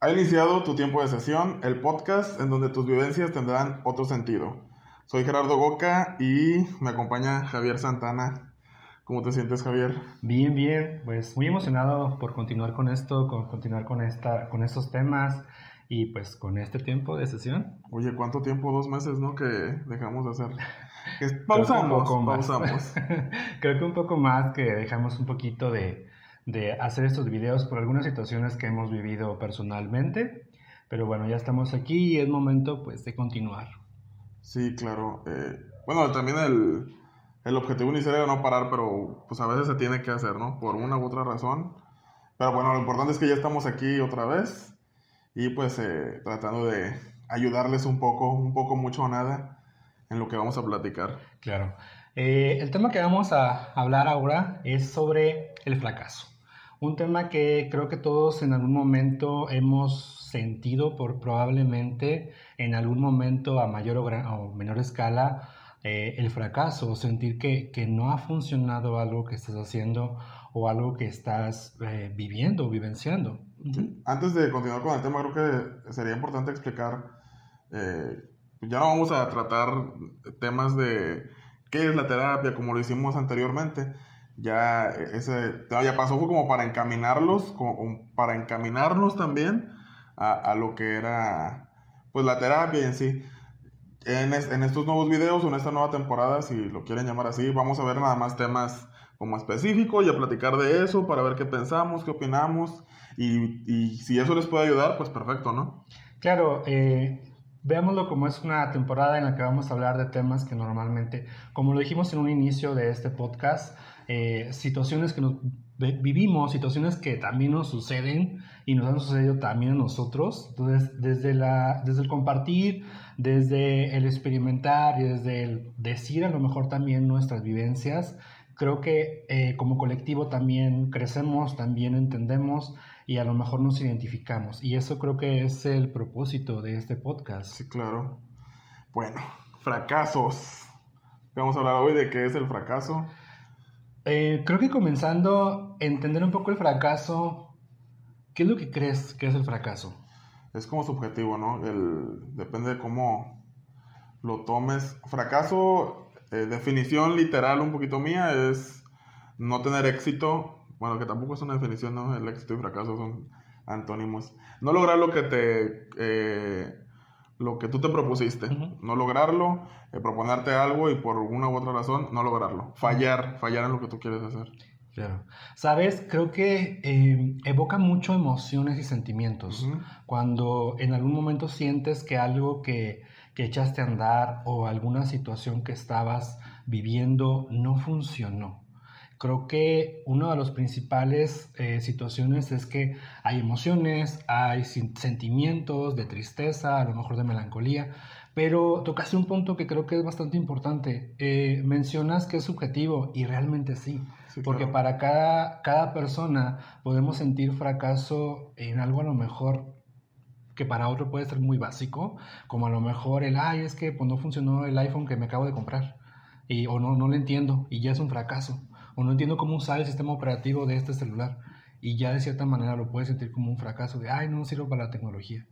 Ha iniciado tu tiempo de sesión, el podcast en donde tus vivencias tendrán otro sentido. Soy Gerardo Goca y me acompaña Javier Santana. ¿Cómo te sientes, Javier? Bien, bien. Pues muy emocionado por continuar con esto, con continuar con esta, con estos temas y pues con este tiempo de sesión. Oye, ¿cuánto tiempo? Dos meses, ¿no? Que dejamos de hacer. pausamos, pausamos. Creo que un poco más que dejamos un poquito de, de hacer estos videos por algunas situaciones que hemos vivido personalmente. Pero bueno, ya estamos aquí y es momento pues de continuar. Sí, claro. Eh, bueno, también el, el objetivo inicial era no parar, pero pues a veces se tiene que hacer, ¿no? Por una u otra razón. Pero bueno, lo importante es que ya estamos aquí otra vez y pues eh, tratando de ayudarles un poco, un poco mucho o nada en lo que vamos a platicar. Claro. Eh, el tema que vamos a hablar ahora es sobre el fracaso. Un tema que creo que todos en algún momento hemos sentido por probablemente en algún momento a mayor o, menor escala eh, el fracaso, sentir que, que, no ha funcionado algo que estás haciendo o algo que estás eh, viviendo o vivenciando. Antes de continuar con el tema, creo que sería importante explicar, eh, ya no vamos a tratar temas de qué es la terapia como lo hicimos anteriormente, ya ese ya pasó fue como para encaminarlos, como, para encaminarnos también a, a, lo que era pues la terapia en sí. En, en, estos nuevos videos en esta nueva temporada, si lo quieren llamar así, vamos a ver nada más temas como específicos y a platicar de eso para ver qué pensamos, qué opinamos y, y si eso les puede ayudar, pues perfecto, ¿no? Claro, eh, Veámoslo como es una temporada en la que vamos a hablar de temas que normalmente, como lo dijimos en un inicio de este podcast, eh, situaciones que nos vivimos, situaciones que también nos suceden y nos han sucedido también a nosotros. Entonces, desde, la, desde el compartir, desde el experimentar y desde el decir a lo mejor también nuestras vivencias, creo que eh, como colectivo también crecemos, también entendemos y a lo mejor nos identificamos. Y eso creo que es el propósito de este podcast. Sí, claro. Bueno, fracasos. Vamos a hablar hoy de qué es el fracaso. Eh, creo que comenzando a entender un poco el fracaso, ¿qué es lo que crees que es el fracaso? Es como subjetivo, ¿no? El, depende de cómo lo tomes. Fracaso, eh, definición literal un poquito mía, es no tener éxito. Bueno, que tampoco es una definición, ¿no? El éxito y fracaso son antónimos. No lograr lo que te... Eh, lo que tú te propusiste, no lograrlo, eh, proponerte algo y por una u otra razón no lograrlo, fallar, fallar en lo que tú quieres hacer. Claro. Sabes, creo que eh, evoca mucho emociones y sentimientos. Cuando en algún momento sientes que algo que, que echaste a andar o alguna situación que estabas viviendo no funcionó. Creo que una de las principales eh, situaciones es que hay emociones, hay sentimientos de tristeza, a lo mejor de melancolía, pero tocaste un punto que creo que es bastante importante. Eh, mencionas que es subjetivo y realmente sí, porque para cada, cada persona podemos sentir fracaso en algo a lo mejor que para otro puede ser muy básico, como a lo mejor el, ay, es que pues, no funcionó el iPhone que me acabo de comprar, y, o no, no lo entiendo, y ya es un fracaso o no entiendo cómo usar el sistema operativo de este celular. Y ya de cierta manera lo puedes sentir como un fracaso de, ay, no sirvo para la tecnología.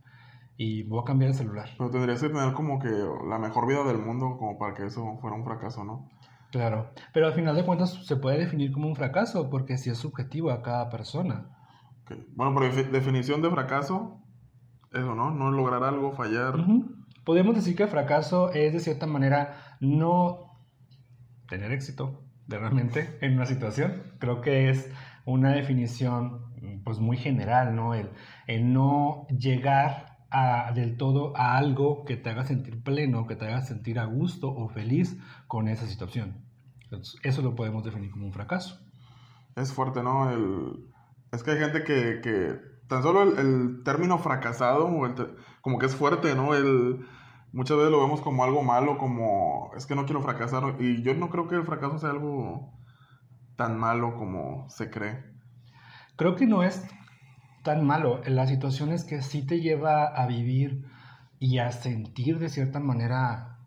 Y voy a cambiar el celular. Pero tendrías que tener como que la mejor vida del mundo como para que eso fuera un fracaso, ¿no? Claro, pero al final de cuentas se puede definir como un fracaso porque si es subjetivo a cada persona. Bueno, por definición de fracaso, eso, ¿no? No lograr algo, fallar. Podemos decir que fracaso es de cierta manera no tener éxito, realmente en una situación. Creo que es una definición pues muy general, ¿no? El, no llegar a, del todo a algo que te haga sentir pleno, que te haga sentir a gusto o feliz con esa situación. eso lo podemos definir como un fracaso. Es fuerte, ¿no? El, es que hay gente que, que tan solo el, el término fracasado, como que es fuerte, ¿no? El, muchas veces lo vemos como algo malo, como es que no quiero fracasar. Y yo no creo que el fracaso sea algo tan malo como se cree. Creo que no es tan malo. La situación es que sí te lleva a vivir y a sentir de cierta manera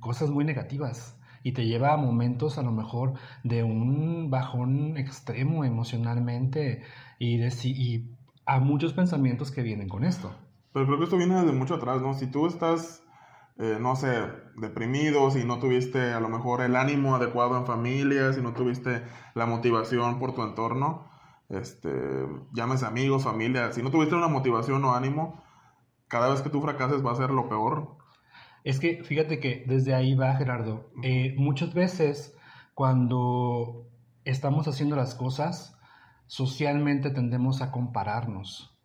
cosas muy negativas. y te lleva a momentos a lo mejor de un bajón extremo emocionalmente y, de, y a muchos pensamientos que vienen con esto. Pero creo que esto viene desde mucho atrás, ¿no? Si tú estás, eh, no sé, deprimido, si no tuviste a lo mejor el ánimo adecuado en familia, si no tuviste la motivación por tu entorno, este, llámese amigos, familia, si no tuviste una motivación o ánimo, cada vez que tú fracases va a ser lo peor. Es que fíjate que desde ahí va Gerardo. Eh, muchas veces cuando estamos haciendo las cosas, socialmente tendemos a compararnos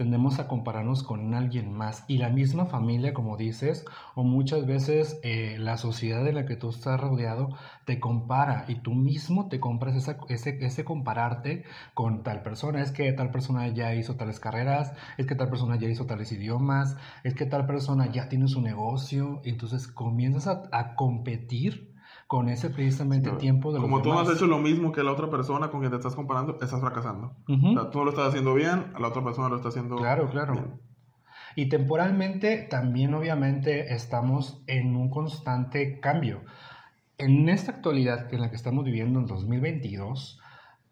tendemos a compararnos con alguien más. Y la misma familia, como dices, o muchas veces eh, la sociedad en la que tú estás rodeado te compara. Y tú mismo te compras ese, ese compararte con tal persona. Es que tal persona ya hizo tales carreras, es que tal persona ya hizo tales idiomas, es que tal persona ya tiene su negocio, entonces comienzas a competir con ese precisamente tiempo de los Como tú no has hecho lo mismo que la otra persona con quien te estás comparando, estás fracasando. o sea, tú lo estás haciendo bien, la otra persona lo está haciendo Claro, claro. Y temporalmente también obviamente estamos en un constante cambio. En esta actualidad en la que estamos viviendo en 2022,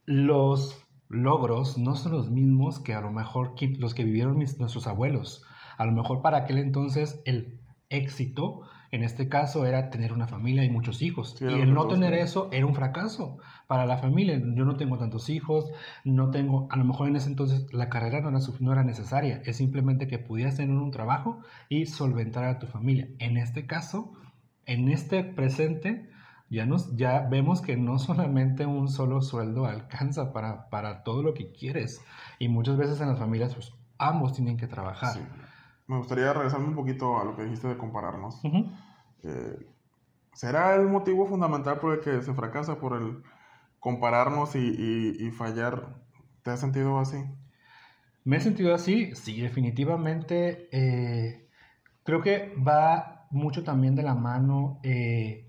los logros no son los mismos que a lo mejor los que vivieron nuestros abuelos. A lo mejor para aquel entonces el éxito en este caso era tener una familia y muchos hijos. y el no tener eso era un fracaso para la familia. Yo no tengo tantos hijos, no tengo, a lo mejor en ese entonces la carrera no era, no era necesaria, es simplemente que pudieras tener un trabajo y solventar a tu familia. En este caso, en este presente, ya, nos, ya vemos que no solamente un solo sueldo alcanza para, para todo lo que quieres. Y muchas veces en las familias, pues ambos tienen que trabajar me gustaría regresarme un poquito a lo que dijiste de compararnos. Eh, ¿Será el motivo fundamental por el que se fracasa, por el compararnos y, fallar? ¿Te has sentido así? Me he sentido así, sí, definitivamente. Eh, creo que va mucho también de la mano eh,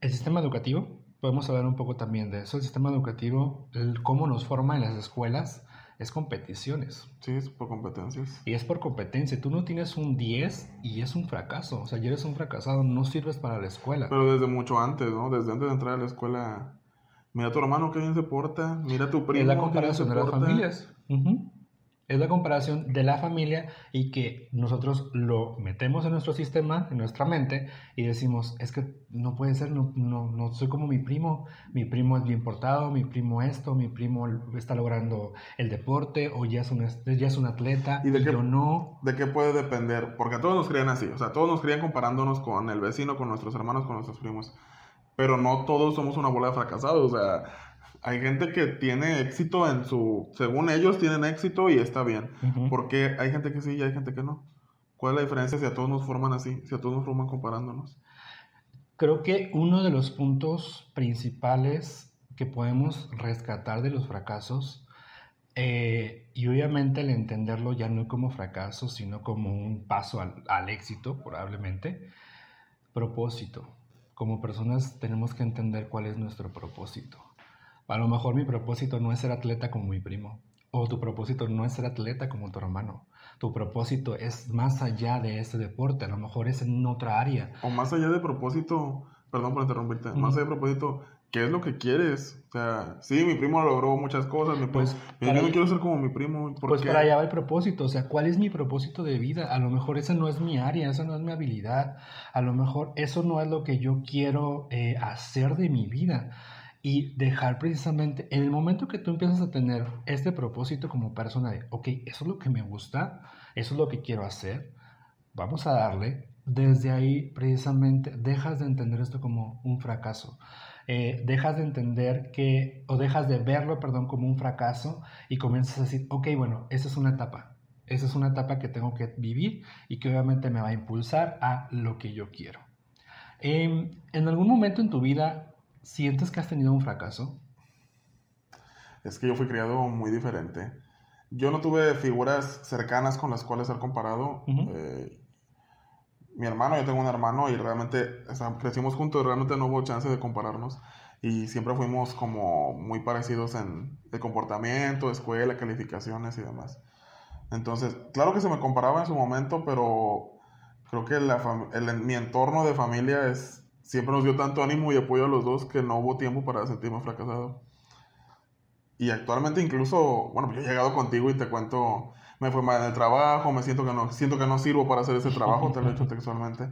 el sistema educativo. Podemos hablar un poco también de eso. El sistema educativo, cómo nos forma en las escuelas es competiciones. Sí, es por competencias. Y es por competencia. Tú no tienes un 10 y es un fracaso. O sea, ya eres un fracasado, no sirves para la escuela. Pero desde mucho antes, ¿no? Desde antes de entrar a la escuela. Mira a tu hermano que bien se porta, mira a tu primo. Es la comparación de las familias. Es la comparación de la familia y que nosotros lo metemos en nuestro sistema, en nuestra mente, y decimos, es que no puede ser, no, no, no soy como mi primo, mi primo es bien portado, mi primo esto, mi primo está logrando el deporte, o ya es un, ya es un atleta, y, de yo no. ¿De qué puede depender? Porque a todos nos crían así, o sea, todos nos crían comparándonos con el vecino, con nuestros hermanos, con nuestros primos, pero no todos somos una bola de fracasados, o sea hay gente que tiene éxito en su, según ellos tienen éxito y está bien. Porque hay gente que sí y hay gente que no. ¿Cuál es la diferencia si a todos nos forman así, si a todos nos forman comparándonos? Creo que uno de los puntos principales que podemos rescatar de los fracasos, eh, y obviamente el entenderlo ya no como fracaso, sino como un paso al, al éxito, probablemente, propósito. Como personas tenemos que entender cuál es nuestro propósito a lo mejor mi propósito no es ser atleta como mi primo. O tu propósito no es ser atleta como tu hermano. Tu propósito es más allá de ese deporte. A lo mejor es en otra área. O más allá de propósito, perdón por interrumpirte, más allá de propósito, ¿qué es lo que quieres? O sea, sí, mi primo logró muchas cosas, pues, yo no quiero ser como mi primo. pues para allá va el propósito, o sea, ¿cuál es mi propósito de vida? A lo mejor esa no es mi área, esa no es mi habilidad, a lo mejor eso no es lo que yo quiero eh, hacer de mi vida y dejar precisamente, en el momento que tú empiezas a tener este propósito como persona de, ok, eso es lo que me gusta, eso es lo que quiero hacer, vamos a darle, desde ahí precisamente dejas de entender esto como un fracaso. Eh, dejas de entender que, o dejas de verlo, perdón, como un fracaso y comienzas a decir, ok, bueno, esa es una etapa, esa es una etapa que tengo que vivir y que obviamente me va a impulsar a lo que yo quiero. Em, en algún momento en tu vida ¿Sientes que has tenido un fracaso? Es que yo fui criado muy diferente. Yo no tuve figuras cercanas con las cuales ser comparado. Eh, mi hermano, yo tengo un hermano y realmente crecimos juntos, realmente no hubo chance de compararnos. Y siempre fuimos como muy parecidos en el comportamiento, escuela, calificaciones y demás. Entonces, claro que se me comparaba en su momento, pero creo que la mi entorno de familia es siempre nos dio tanto ánimo y apoyo a los dos que no hubo tiempo para sentirme fracasado. Y actualmente incluso, bueno, yo he llegado contigo y te cuento, me fue mal en el trabajo, me siento que no, siento que no sirvo para hacer ese trabajo, te lo he hecho textualmente.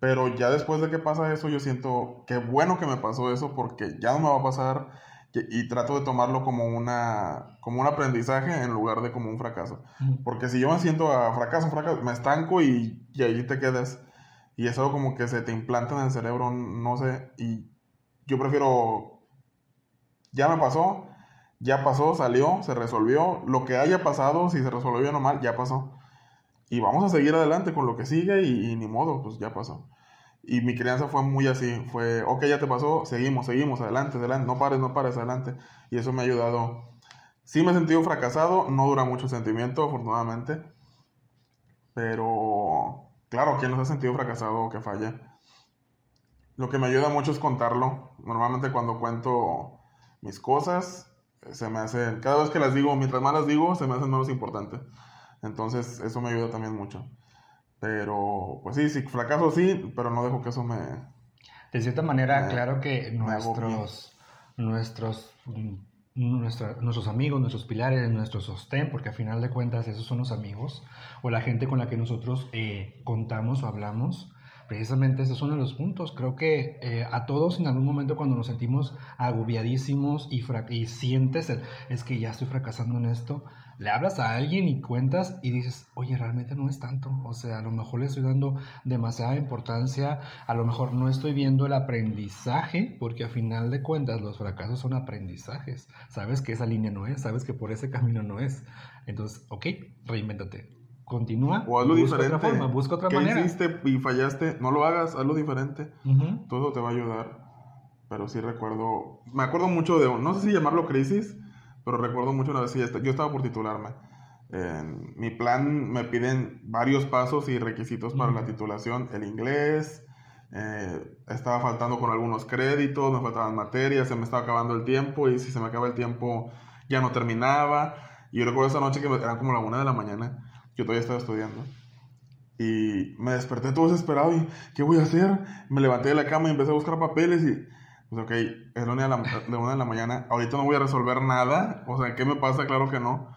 Pero ya después de que pasa eso, yo siento que bueno que me pasó eso porque ya no me va a pasar y, trato de tomarlo como, una, como un aprendizaje en lugar de como un fracaso. Porque si yo me siento a fracaso, fracaso, me estanco y, y ahí te quedas. Y eso como que se te implanta en el cerebro, no sé. Y yo prefiero, ya me pasó, ya pasó, salió, se resolvió. Lo que haya pasado, si se resolvió bien o mal, ya pasó. Y vamos a seguir adelante con lo que sigue y ni modo, pues ya pasó. Y mi crianza fue muy así, fue, ok, ya te pasó, seguimos, seguimos, adelante, adelante, no pares, no pares, adelante. Y eso me ha ayudado. Sí me he sentido fracasado, no dura mucho sentimiento, afortunadamente. Pero, claro, ¿quién no se ha sentido fracasado o que falla? Lo que me ayuda mucho es contarlo. Normalmente cuando cuento mis cosas, se me hace, cada vez que las digo, mientras más las digo, se me hacen menos importantes. Entonces, eso me ayuda también mucho. Pero, pues sí, sí, fracaso sí, pero no dejo que eso me... De cierta manera, claro que nuestros, nuestros, nuestros amigos, nuestros pilares, nuestro sostén, porque a final de cuentas esos son los amigos, o la gente con la que nosotros eh, contamos o hablamos, precisamente esos son los puntos. Creo que eh, a todos en algún momento cuando nos sentimos agobiadísimos y, y sientes, es que ya estoy fracasando en esto, le hablas a alguien y cuentas y dices, oye, realmente no es tanto. O sea, a lo mejor le estoy dando demasiada importancia, a lo mejor no estoy viendo el aprendizaje, porque a final de cuentas los fracasos son aprendizajes. Sabes que esa línea no es, sabes que por ese camino no es. Entonces, ok, reinvéntate. Continúa. O hazlo busca diferente. Otra forma, busca otra ¿Qué manera. hiciste y fallaste? No lo hagas, hazlo diferente. Todo te va a ayudar. Pero sí recuerdo, me acuerdo mucho de, no sé si llamarlo crisis, pero recuerdo mucho una vez, yo estaba por titularme. En mi plan me piden varios pasos y requisitos para la titulación. El inglés, eh, estaba faltando con algunos créditos, me faltaban materias, se me estaba acabando el tiempo y si se me acaba el tiempo ya no terminaba. Y yo recuerdo esa noche que era como la una de la mañana, yo todavía estaba estudiando. Y me desperté todo desesperado ¿qué voy a hacer? Me levanté de la cama y empecé a buscar papeles y pues ok, es la una de la, una de la mañana, ahorita no voy a resolver nada, o sea, ¿qué me pasa? Claro que no.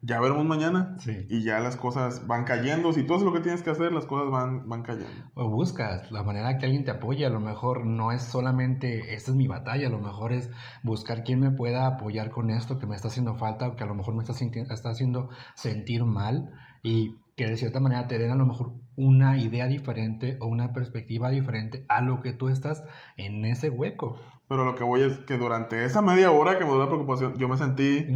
Ya veremos mañana. Sí. Y ya las cosas van cayendo. Si tú haces lo que tienes que hacer, las cosas van, van cayendo. O buscas la manera que alguien te apoye. A lo mejor no es solamente, esta es mi batalla. A lo mejor es buscar quien me pueda apoyar con esto que me está haciendo falta o que a lo mejor me está, está haciendo sentir mal. Y que de cierta manera te den a lo mejor una idea diferente o una perspectiva diferente a lo que tú estás en ese hueco. Pero lo que voy es que durante esa media hora que me dio la preocupación, yo me sentí,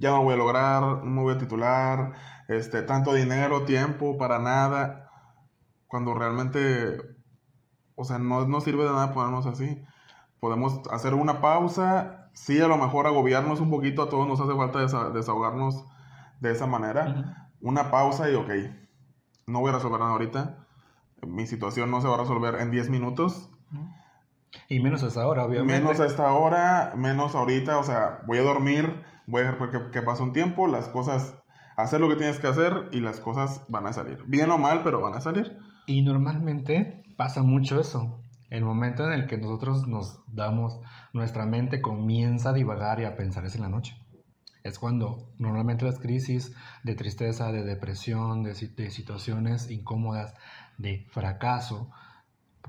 ya no voy a lograr, no voy a titular, este, tanto dinero, tiempo, para nada. Cuando realmente, o sea, no, no sirve de nada ponernos así. Podemos hacer una pausa, sí, a lo mejor agobiarnos un poquito, a todos nos hace falta desahogarnos de esa manera. Una pausa y ok, no voy a resolver nada ahorita. Mi situación no se va a resolver en 10 minutos. Y menos a esta hora, obviamente. Menos a esta hora, menos ahorita, o sea, voy a dormir, voy a dejar que, pase un tiempo, las cosas, hacer lo que tienes que hacer y las cosas van a salir. Bien o mal, pero van a salir. Y normalmente pasa mucho eso. El momento en el que nosotros nos damos, nuestra mente comienza a divagar y a pensar es en la noche es cuando normalmente las crisis de tristeza, de depresión, de, situaciones incómodas, de fracaso,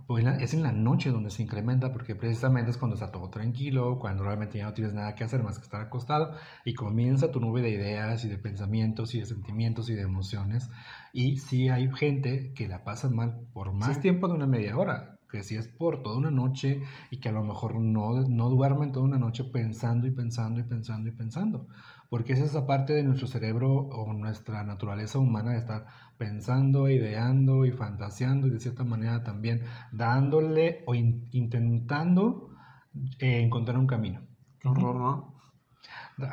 pues es en la noche donde se incrementa porque precisamente es cuando está todo tranquilo, cuando realmente ya no tienes nada que hacer más que estar acostado y comienza tu nube de ideas y de pensamientos y de sentimientos y de emociones. Y si hay gente que la pasa mal por más tiempo de una media hora que si es por toda una noche y que a lo mejor no, no duermen toda una noche pensando y pensando y pensando y pensando. Porque es esa parte de nuestro cerebro o nuestra naturaleza humana de estar pensando, ideando y fantaseando y de cierta manera también dándole o intentando eh, encontrar un camino. Qué horror, ¿no?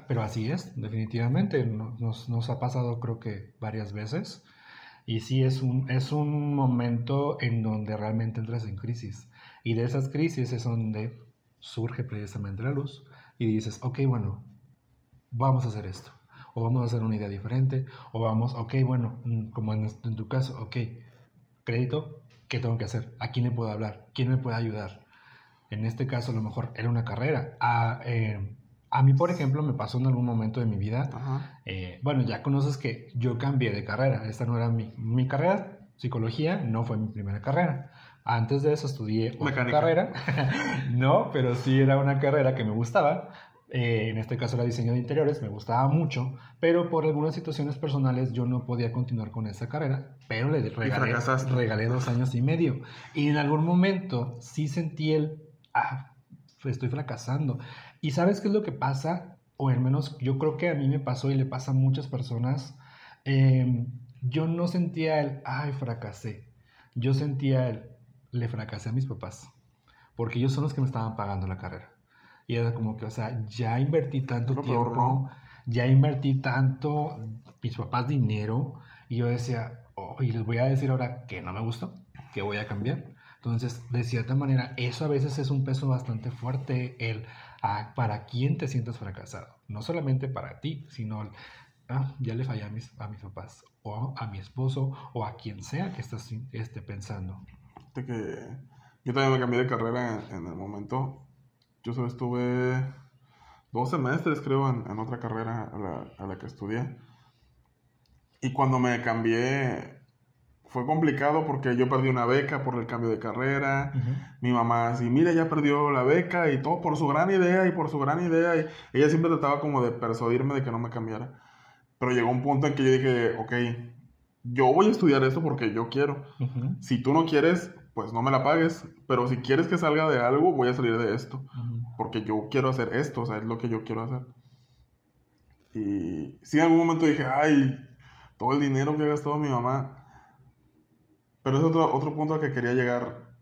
Pero así es, definitivamente. Nos, nos ha pasado creo que varias veces. Y sí, es un, es un momento en donde realmente entras en crisis. Y de esas crisis es donde surge precisamente la luz y dices, ok, bueno, vamos a hacer esto. O vamos a hacer una idea diferente. O vamos, ok, bueno, mm, como en, tu caso, ok, crédito, ¿qué tengo que hacer? ¿A quién le puedo hablar? ¿Quién me puede ayudar? En este caso, a lo mejor era una carrera. A, eh, a mí, por ejemplo, me pasó en algún momento de mi vida. Eh, bueno, ya conoces que yo cambié de carrera. Esta no era mi, mi carrera. Psicología no fue mi primera carrera. Antes de eso estudié otra carrera. no, pero sí era una carrera que me gustaba. Eh, en este caso era diseño de interiores, me gustaba mucho, pero por algunas situaciones personales yo no podía continuar con esa carrera, pero le regalé, regalé dos años y medio. Y en algún momento sí sentí el, ah, estoy fracasando. ¿Y sabes qué es lo que pasa? O al menos yo creo que a mí me pasó y le pasa a muchas personas. Em, yo no sentía el, ay, fracasé. Yo sentía el, le fracasé a mis papás. Porque ellos son los que me estaban pagando la carrera. Y era como que, o sea, ya invertí tanto tiempo, ya invertí tanto, mis papás dinero, y yo decía, oh, y les voy a decir ahora que no me gustó, que voy a cambiar. Entonces, de cierta manera, eso a veces es un peso bastante fuerte, el ah, para quién te sientes fracasado. No solamente para ti, sino ah, ya le fallé a mis, a mis papás, o a mi esposo, o a quien sea que estás esté pensando. Que yo también me cambié de carrera en el momento yo solo estuve dos semestres, creo, en, otra carrera a la, que estudié. Y cuando me cambié, fue complicado porque yo perdí una beca por el cambio de carrera. Mi mamá así, mira, ya perdió la beca y todo por su gran idea y por su gran idea. Y ella siempre trataba como de persuadirme de que no me cambiara. Pero llegó un punto en que yo dije, ok, yo voy a estudiar esto porque yo quiero. Si tú no quieres, pues no me la pagues, pero si quieres que salga de algo, voy a salir de esto, porque yo quiero hacer esto, o sea, es lo que yo quiero hacer. Y sí, en algún momento dije, ay, todo el dinero que ha gastado mi mamá. Pero es otro, otro punto al que quería llegar.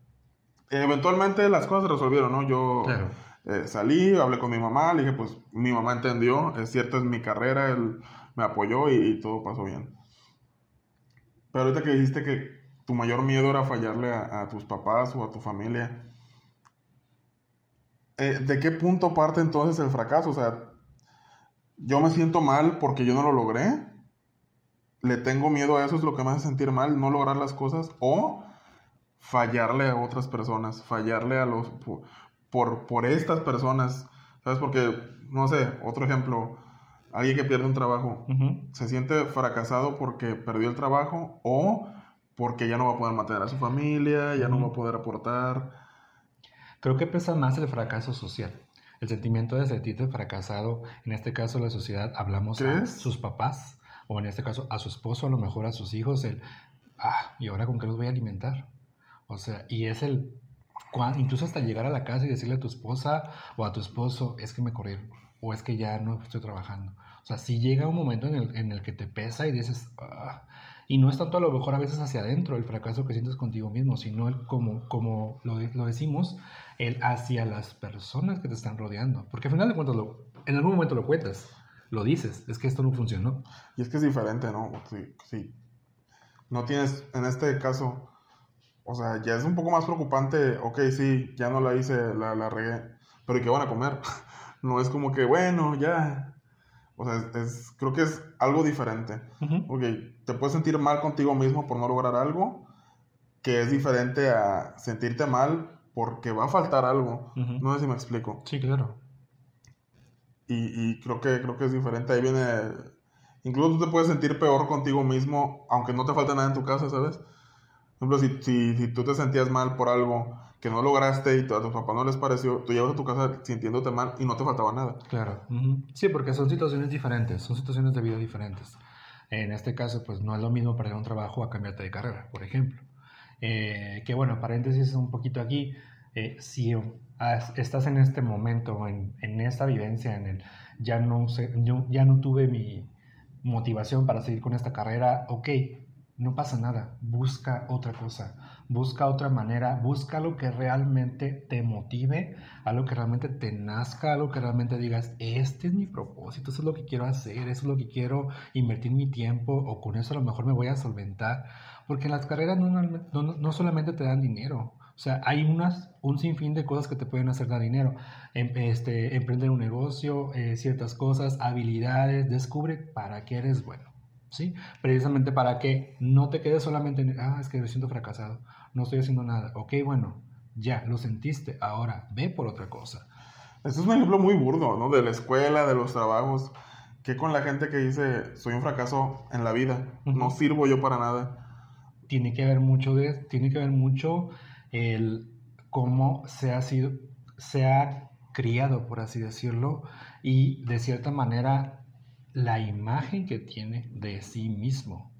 eventualmente las cosas se resolvieron, ¿no? Yo eh, salí, hablé con mi mamá, le dije, pues mi mamá entendió, es cierto, es mi carrera, él me apoyó y, y todo pasó bien. Pero ahorita que dijiste que tu mayor miedo era fallarle a, tus papás o a tu familia. Eh, ¿De qué punto parte entonces el fracaso? O sea, yo me siento mal porque yo no lo logré. Le tengo miedo a eso, es lo que me hace sentir mal, no lograr las cosas. O fallarle a otras personas, fallarle a los... por, por estas personas. ¿Sabes? Porque, no sé, otro ejemplo, alguien que pierde un trabajo, se siente fracasado porque perdió el trabajo o porque ya no va a poder mantener a su familia, ya no va a poder aportar. Creo que pesa más el fracaso social. El sentimiento de sentirte fracasado, en este caso la sociedad, hablamos a sus papás, o en este caso a su esposo, a lo mejor a sus hijos, el, ah, ¿y ahora con qué los voy a alimentar? O sea, y es el, incluso hasta llegar a la casa y decirle a tu esposa o a tu esposo, es que me corrieron, o es que ya no estoy trabajando. O sea, si llega un momento en el, en el que te pesa y dices, ah, y no es tanto a lo mejor a veces hacia adentro el fracaso que sientes contigo mismo, sino el como, como lo, lo decimos, el hacia las personas que te están rodeando. Porque al final de cuentas, lo, en algún momento lo cuentas, lo dices, es que esto no funcionó. Y es que es diferente, ¿no? Sí, sí. No tienes, en este caso, o sea, ya es un poco más preocupante, ok, sí, ya no la hice, la, la regué, pero ¿y qué van a comer? no es como que, bueno, ya, o sea, es, creo que es algo diferente. Porque te puedes sentir mal contigo mismo por no lograr algo, que es diferente a sentirte mal porque va a faltar algo. No sé si me explico. Sí, claro. Y, y, creo, que, creo que es diferente. Ahí viene... Incluso tú te puedes sentir peor contigo mismo, aunque no te falte nada en tu casa, ¿sabes? Por ejemplo, si, si, si tú te sentías mal por algo que no lograste y a tus papás no les pareció, tú llevas a tu casa sintiéndote mal y no te faltaba nada. Claro. Sí, porque son situaciones diferentes, son situaciones de vida diferentes. En este caso, pues no es lo mismo perder un trabajo a cambiarte de carrera, por ejemplo. Eh, que bueno, paréntesis un poquito aquí, eh, si estás en este momento, en, en esta vivencia, en el ya no, sé, yo, ya no tuve mi motivación para seguir con esta carrera, ok, no pasa nada, busca otra cosa busca otra manera, busca lo que realmente te motive, algo que realmente te nazca, algo que realmente digas, este es mi propósito, eso es lo que quiero hacer, eso es lo que quiero invertir mi tiempo o con eso a lo mejor me voy a solventar, porque las carreras no, no, solamente te dan dinero, o sea, hay unas, un sinfín de cosas que te pueden hacer dar dinero. Em, emprender un negocio, eh, ciertas cosas, habilidades, descubre para qué eres bueno. ¿Sí? Precisamente para que no te quedes solamente en, ah, es que me siento fracasado, no estoy haciendo nada. Ok, bueno, ya, lo sentiste, ahora ve por otra cosa. Este es un ejemplo muy burdo, ¿no? De la escuela, de los trabajos. que con la gente que dice, soy un fracaso en la vida, no sirvo yo para nada? Tiene que ver mucho de, tiene que ver mucho el cómo se ha sido, se ha criado, por así decirlo, y de cierta manera la imagen que tiene de sí mismo.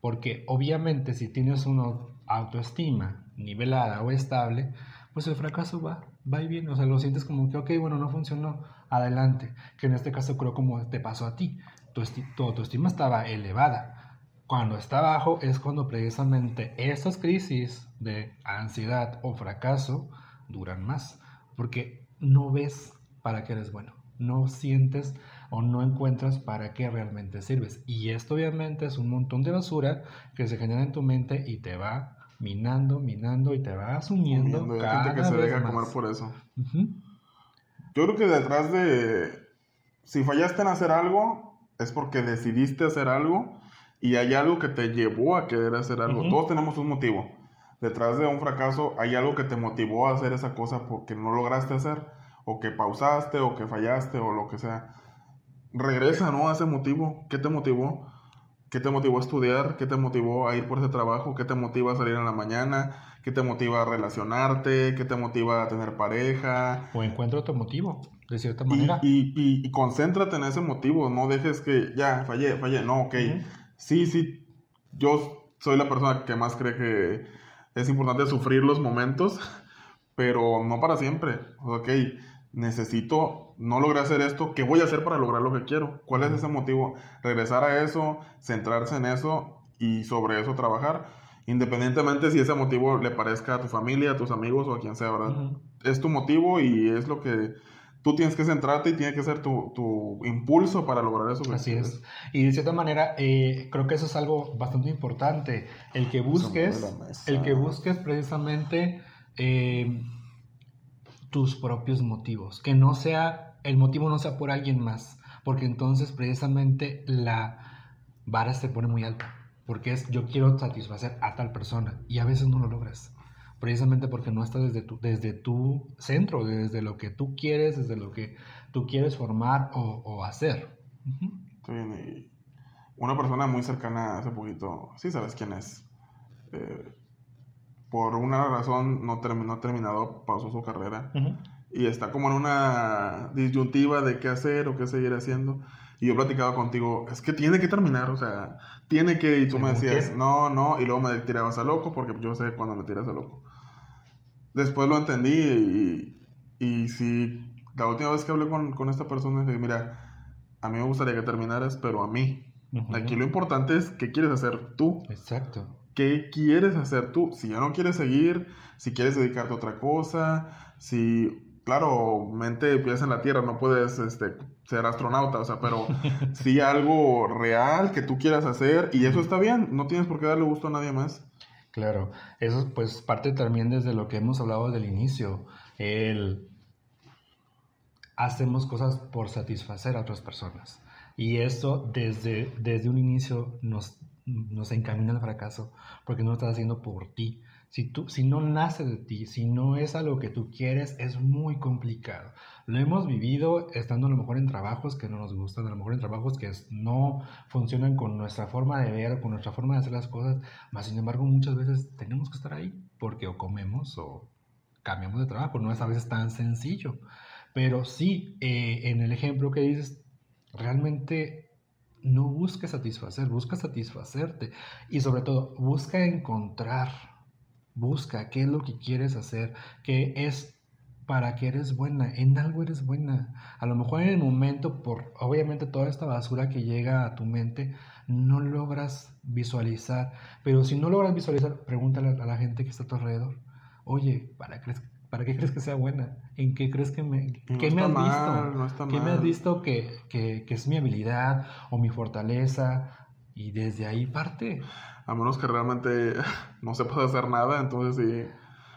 Porque obviamente si tienes una autoestima nivelada o estable, pues el fracaso va, va y viene. O sea, lo sientes como que, ok, bueno, no funcionó, adelante. Que en este caso creo como te pasó a ti. Tu, tu autoestima estaba elevada. Cuando está bajo es cuando precisamente esas crisis de ansiedad o fracaso duran más. Porque no ves para qué eres bueno. No sientes o no encuentras para qué realmente sirves. Y esto obviamente es un montón de basura que se genera en tu mente y te va minando, minando y te va asumiendo. Cada gente que se deja comer por eso. Yo creo que detrás de. Si fallaste en hacer algo, es porque decidiste hacer algo y hay algo que te llevó a querer hacer algo. Todos tenemos un motivo. Detrás de un fracaso hay algo que te motivó a hacer esa cosa porque no lograste hacer, o que pausaste, o que fallaste, o lo que sea regresa, ¿no? A ese motivo. ¿Qué te motivó? ¿Qué te motivó a estudiar? ¿Qué te motivó a ir por ese trabajo? ¿Qué te motiva a salir en la mañana? ¿Qué te motiva a relacionarte? ¿Qué te motiva a tener pareja? O encuentra otro motivo, de cierta manera. Y, y, concéntrate en ese motivo, no dejes que ya, fallé, fallé. No, ok. Sí, sí, yo soy la persona que más cree que es importante sufrir los momentos, pero no para siempre. Ok, necesito, no logré hacer esto, ¿qué voy a hacer para lograr lo que quiero? ¿Cuál es ese motivo? Regresar a eso, centrarse en eso y sobre eso trabajar, independientemente si ese motivo le parezca a tu familia, a tus amigos o a quien sea, ¿verdad? Es tu motivo y es lo que tú tienes que centrarte y tiene que ser tu, tu impulso para lograr eso. Así es. Y de cierta manera, eh, creo que eso es algo bastante importante, el que busques, el que busques precisamente... Eh, tus propios motivos, que no sea, el motivo no sea por alguien más, porque entonces precisamente la vara se pone muy alta, porque es yo quiero satisfacer a tal persona y a veces no lo logras, precisamente porque no está desde tu, desde tu centro, desde lo que tú quieres, desde lo que tú quieres formar o, hacer. una persona muy cercana hace poquito, sí sabes quién es, eh, por una razón no terminó terminado, pausó su carrera. Y está como en una disyuntiva de qué hacer o qué seguir haciendo. Y yo platicaba contigo, es que tiene que terminar, o sea, tiene que, y tú me decías, no, no, y luego me tirabas a loco, porque yo sé cuando me tiras a loco. Después lo entendí y, y si la última vez que hablé con, con esta persona, dije, mira, a mí me gustaría que terminaras, pero a mí. Aquí lo importante es qué quieres hacer tú. Exacto. ¿Qué quieres hacer tú? Si ya no quieres seguir, si quieres dedicarte a otra cosa, si, claro, mente pies en la tierra, no puedes este, ser astronauta, o sea, pero si algo real que tú quieras hacer y eso está bien, no tienes por qué darle gusto a nadie más. Claro, eso pues parte también desde lo que hemos hablado del inicio, el hacemos cosas por satisfacer a otras personas. Y eso desde, desde un inicio nos nos encamina al fracaso porque no lo estás haciendo por ti. Si, tú, si no nace de ti, si no es algo que tú quieres, es muy complicado. Lo hemos vivido estando a lo mejor en trabajos que no nos gustan, a lo mejor en trabajos que no funcionan con nuestra forma de ver, con nuestra forma de hacer las cosas, más sin embargo muchas veces tenemos que estar ahí porque o comemos o cambiamos de trabajo, no es a veces tan sencillo. Pero sí, eh, en el ejemplo que dices, realmente no busca satisfacer, busca satisfacerte y sobre todo busca encontrar, busca qué es lo que quieres hacer, qué es para qué eres buena, en algo eres buena. A lo mejor en el momento, por obviamente toda esta basura que llega a tu mente, no logras visualizar, pero si no logras visualizar, pregúntale a la gente que está a tu alrededor, oye, ¿para qué, ¿para qué crees que sea buena? ¿En qué crees que me, ¿qué me has visto? ¿Qué me has visto que, que, que, es mi habilidad o mi fortaleza? Y desde ahí parte. A menos que realmente no se pueda hacer nada, entonces sí.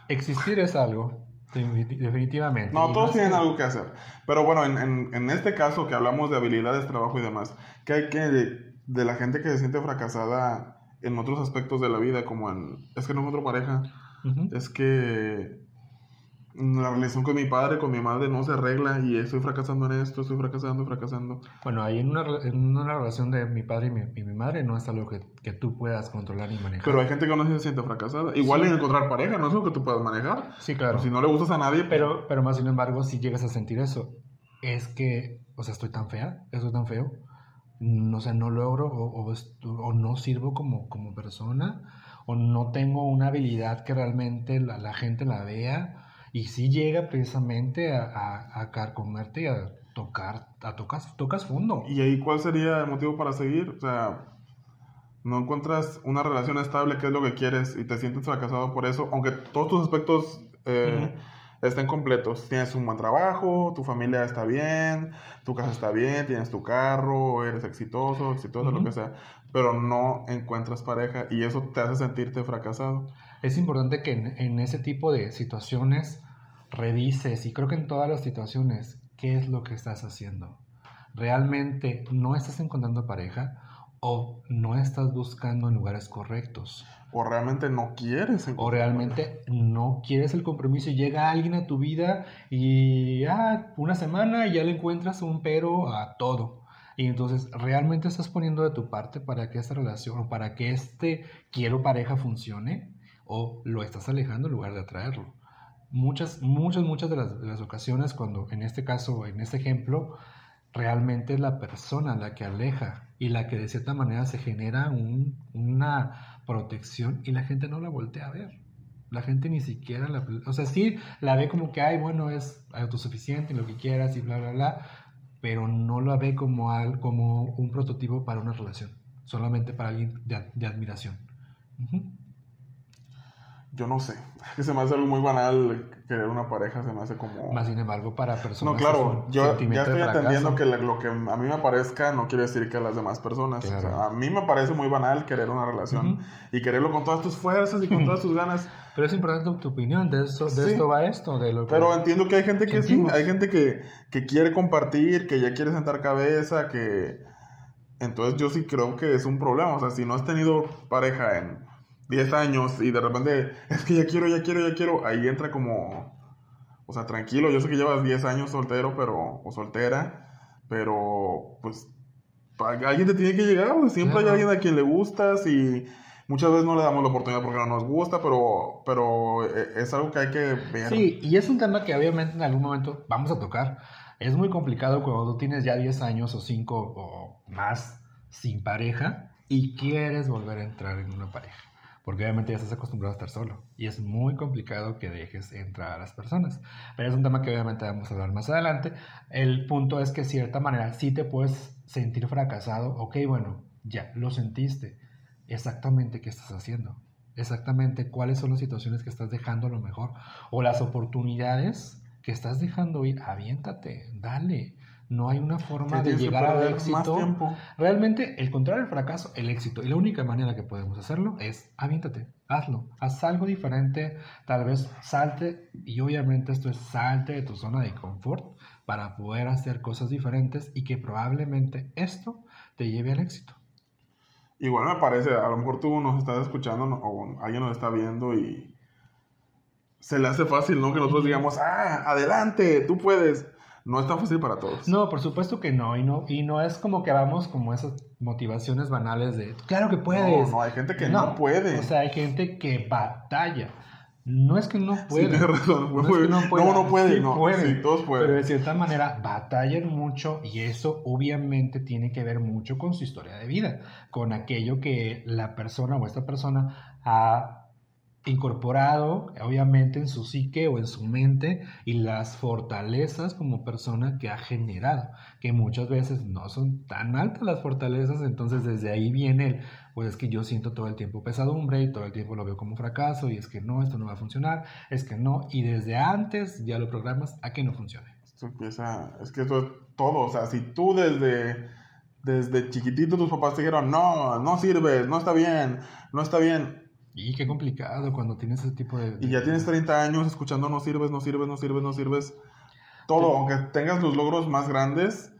Existir es algo, definitivamente. No, todos tienen algo que hacer. Pero bueno, en, en, en, este caso que hablamos de habilidades, trabajo y demás, ¿qué hay que de la gente que se siente fracasada en otros aspectos de la vida, como en, es que no encuentro pareja, es que la relación con mi padre, con mi madre no se arregla y estoy fracasando en esto, estoy fracasando, fracasando. Bueno, ahí en una, en una relación de mi padre y mi, y mi madre no es algo que, que, tú puedas controlar y manejar. Pero hay gente que no se siente fracasada. Igual en encontrar pareja, no es algo que tú puedas manejar. Sí, claro. si no le gustas a nadie. Pero, pero más sin embargo, si llegas a sentir eso, es que, o sea, estoy tan fea, estoy tan feo, no, o sea, no logro o, o, o no sirvo como, como persona, o no tengo una habilidad que realmente la, la gente la vea y sí llega precisamente a, a, a carcomerte y a tocar, a tocas, tocas fondo. ¿Y ahí cuál sería el motivo para seguir? O sea, no encuentras una relación estable, que es lo que quieres, y te sientes fracasado por eso, aunque todos tus aspectos eh, uh -huh. estén completos. Tienes un buen trabajo, tu familia está bien, tu casa está bien, tienes tu carro, eres exitoso, exitoso, uh -huh. lo que sea, pero no encuentras pareja y eso te hace sentirte fracasado es importante que en, en, ese tipo de situaciones revises, y creo que en todas las situaciones, qué es lo que estás haciendo. ¿Realmente no estás encontrando pareja o no estás buscando en lugares correctos? O realmente no quieres. O realmente no quieres el compromiso y llega alguien a tu vida y ah, una semana y ya le encuentras un pero a todo. Y entonces, ¿realmente estás poniendo de tu parte para que esta relación o para que este quiero pareja funcione? O lo estás alejando en lugar de atraerlo. Muchas, muchas, muchas de las, ocasiones cuando en este caso, en este ejemplo, realmente es la persona la que aleja y la que de cierta manera se genera un, una protección y la gente no la voltea a ver. La gente ni siquiera la... O sea, sí la ve como que, ay, bueno, es autosuficiente, lo que quieras y bla, bla, bla, pero no la ve como, al, como un prototipo para una relación, solamente para alguien de, admiración. Uh yo no sé, que se me hace algo muy banal querer una pareja, se me hace como... Más sin embargo, para personas... No, claro, yo ya estoy entendiendo que lo que a mí me parezca no quiere decir que a las demás personas. Claro. O sea, a mí me parece muy banal querer una relación uh -huh. y quererlo con todas tus fuerzas y con todas tus ganas. Pero es importante tu, opinión, de, eso, de sí. esto va esto. De lo que Pero entiendo que hay gente que sentimos. sí, hay gente que, que quiere compartir, que ya quiere sentar cabeza, que... Entonces yo sí creo que es un problema. O sea, si no has tenido pareja en 10 años y de repente, es que ya quiero, ya quiero, ya quiero, ahí entra como, o sea, tranquilo, yo sé que llevas 10 años soltero, pero, o soltera, pero, pues, alguien te tiene que llegar, pues, siempre hay alguien a quien le gustas y muchas veces no le damos la oportunidad porque no nos gusta, pero, pero eh, es algo que hay que ver. Sí, y es un tema que obviamente en algún momento vamos a tocar. Es muy complicado cuando tú tienes ya 10 años o 5 o más sin pareja y quieres volver a entrar en una pareja porque obviamente ya estás acostumbrado a estar solo y es muy complicado que dejes entrar a las personas. Pero es un tema que obviamente vamos a hablar más adelante. El punto es que de cierta manera sí te puedes sentir fracasado. Ok, bueno, ya lo sentiste. Exactamente qué estás haciendo. Exactamente cuáles son las situaciones que estás dejando a lo mejor o las oportunidades que estás dejando ir. Aviéntate, dale. No hay una forma de llegar al éxito. Realmente, el contrario del fracaso, el éxito. Y la única manera que podemos hacerlo es aviéntate, hazlo, haz algo diferente, tal vez salte, y obviamente esto es salte de tu zona de confort para poder hacer cosas diferentes y que probablemente esto te lleve al éxito. Igual me parece, a lo mejor tú nos estás escuchando o alguien nos está viendo y se le hace fácil, ¿no? Que nosotros digamos, ah, adelante, tú puedes no es tan fácil para todos. No, por supuesto que no. Y no, y no es como que vamos como esas motivaciones banales de, claro que puedes. No, no, hay gente que no, no puede. O sea, hay gente que batalla. No es que no pueda. Sí, razón. No, es que no, pueda. no, no puede. Sí, no, puede. Sí, todos pueden. Pero de cierta manera batallan mucho y eso obviamente tiene que ver mucho con su historia de vida, con aquello que la persona o esta persona ha incorporado obviamente en su psique o en su mente y las fortalezas como persona que ha generado, que muchas veces no son tan altas las fortalezas, entonces desde ahí viene el, pues es que yo siento todo el tiempo pesadumbre y todo el tiempo lo veo como fracaso y es que no, esto no va a funcionar, es que no, y desde antes ya lo programas a que no funcione. Esto empieza, es que esto es todo, o sea, si tú desde, desde chiquitito tus papás te dijeron, no, no sirves, no está bien, no está bien, y qué complicado cuando tienes ese tipo de, de... Y ya tienes 30 años escuchando no sirves, no sirves, no sirves, no sirves. Todo, sí. aunque tengas los logros más grandes,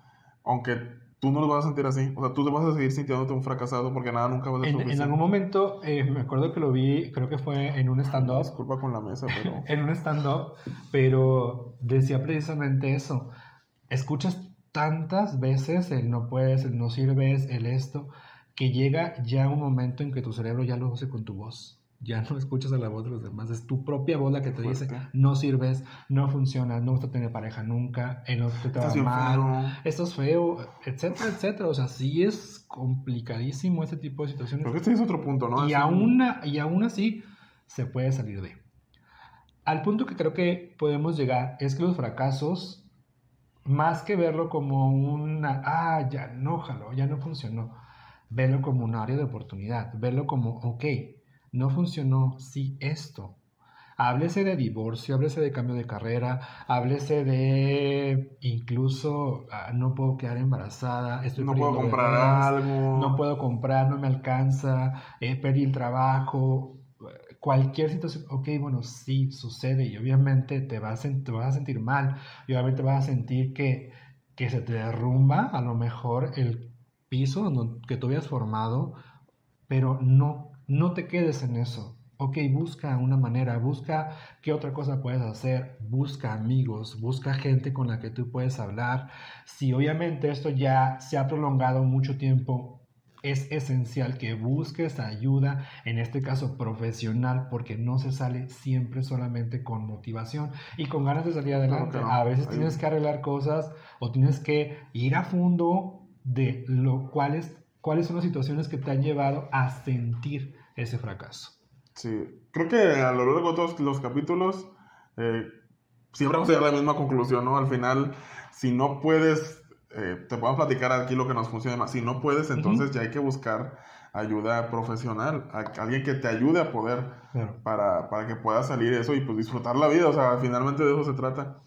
aunque tú no lo vas a sentir así. O sea, tú te vas a seguir sintiéndote un fracasado porque nada nunca va a ser En, en algún momento, eh, me acuerdo que lo vi, creo que fue en un stand-up, Disculpa con la mesa, pero... en un stand-up, pero decía precisamente eso. Escuchas tantas veces el no puedes, el no sirves, el esto, que llega ya un momento en que tu cerebro ya lo hace con tu voz. Ya no escuchas a la voz de los demás, es tu propia voz la que te dice, no sirves, no funciona, no vas a tener pareja nunca, en lo que te va bien mal, esto es feo, etcétera, etcétera. O sea, sí es complicadísimo este tipo de situaciones. Creo que este es otro punto, ¿no? Y Es un- aún, y aún así se puede salir de. Al punto que creo que podemos llegar es que los fracasos, más que verlo como una, ah, ya no jaló, ya no funcionó, verlo como un área de oportunidad, verlo como, ok, no funcionó, sí, esto. Háblese de divorcio, háblese de cambio de carrera, háblese de incluso ah, no puedo quedar embarazada, estoy no puedo comprar algo. no puedo comprar, no me alcanza, eh, perdí el trabajo, cualquier situación, ok, bueno, sí, sucede y obviamente te vas, a, sen- te vas a sentir mal y obviamente vas a sentir que, que se te derrumba a lo mejor el piso donde- que tú habías formado, pero no, no te quedes en eso. Ok, busca una manera, busca qué otra cosa puedes hacer, busca amigos, busca gente con la que tú puedes hablar. Si obviamente esto ya se ha prolongado mucho tiempo, es esencial que busques ayuda, en este caso profesional, porque no se sale siempre solamente con motivación y con ganas de salir adelante. no. A veces tienes que arreglar cosas o tienes que ir a fondo de lo cuáles cuáles son las situaciones que te han llevado a sentir ese fracaso. Sí, creo que a lo largo de todos los capítulos eh, siempre vamos a llegar a la misma conclusión, ¿no? Al final, si no puedes, eh, te podemos platicar aquí lo que nos funciona más. Si no puedes, entonces ya hay que buscar ayuda profesional, a- alguien que te ayude a poder Claro. para, para que puedas salir de eso y pues disfrutar la vida, o sea, finalmente de eso se trata.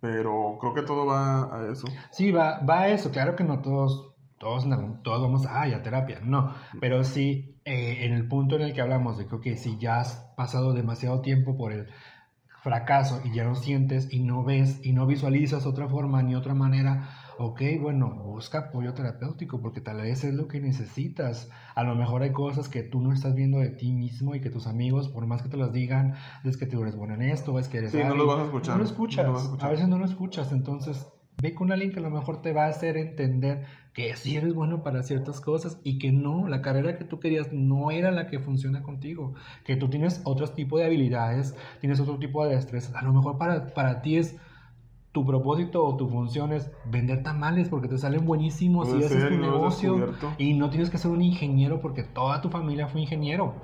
Pero creo que todo va a eso. Sí, va, va a eso. Claro que no todos, todos, todos vamos ay, a terapia, no. Pero sí, eh, en el punto en el que hablamos de que, si ya has pasado demasiado tiempo por el fracaso y ya no sientes y no ves y no visualizas otra forma ni otra manera, ok, bueno, busca apoyo terapéutico porque tal vez es lo que necesitas. A lo mejor hay cosas que tú no estás viendo de ti mismo y que tus amigos, por más que te las digan, es que tú eres bueno en esto, es que eres Sí, no lo vas a escuchar, No lo no escuchas. lo escuchar. A veces no lo escuchas, entonces ve con alguien que a lo mejor te va a hacer entender que sí eres bueno para ciertas cosas y que no, la carrera que tú querías no era la que funciona contigo, que tú tienes otro tipo de habilidades, tienes otro tipo de destrezas. A lo mejor para, para ti es tu propósito o tu función es vender tamales porque te salen buenísimos y ese es ser, tu lo negocio y no tienes que ser un ingeniero porque toda tu familia fue ingeniero.